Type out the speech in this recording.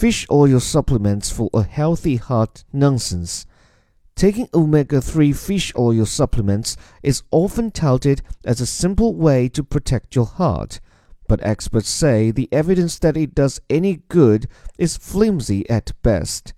fish oil supplements for a healthy heart nonsense. Taking omega 3 fish oil supplements is often touted as a simple way to protect your heart, but experts say the evidence that it does any good is flimsy at best.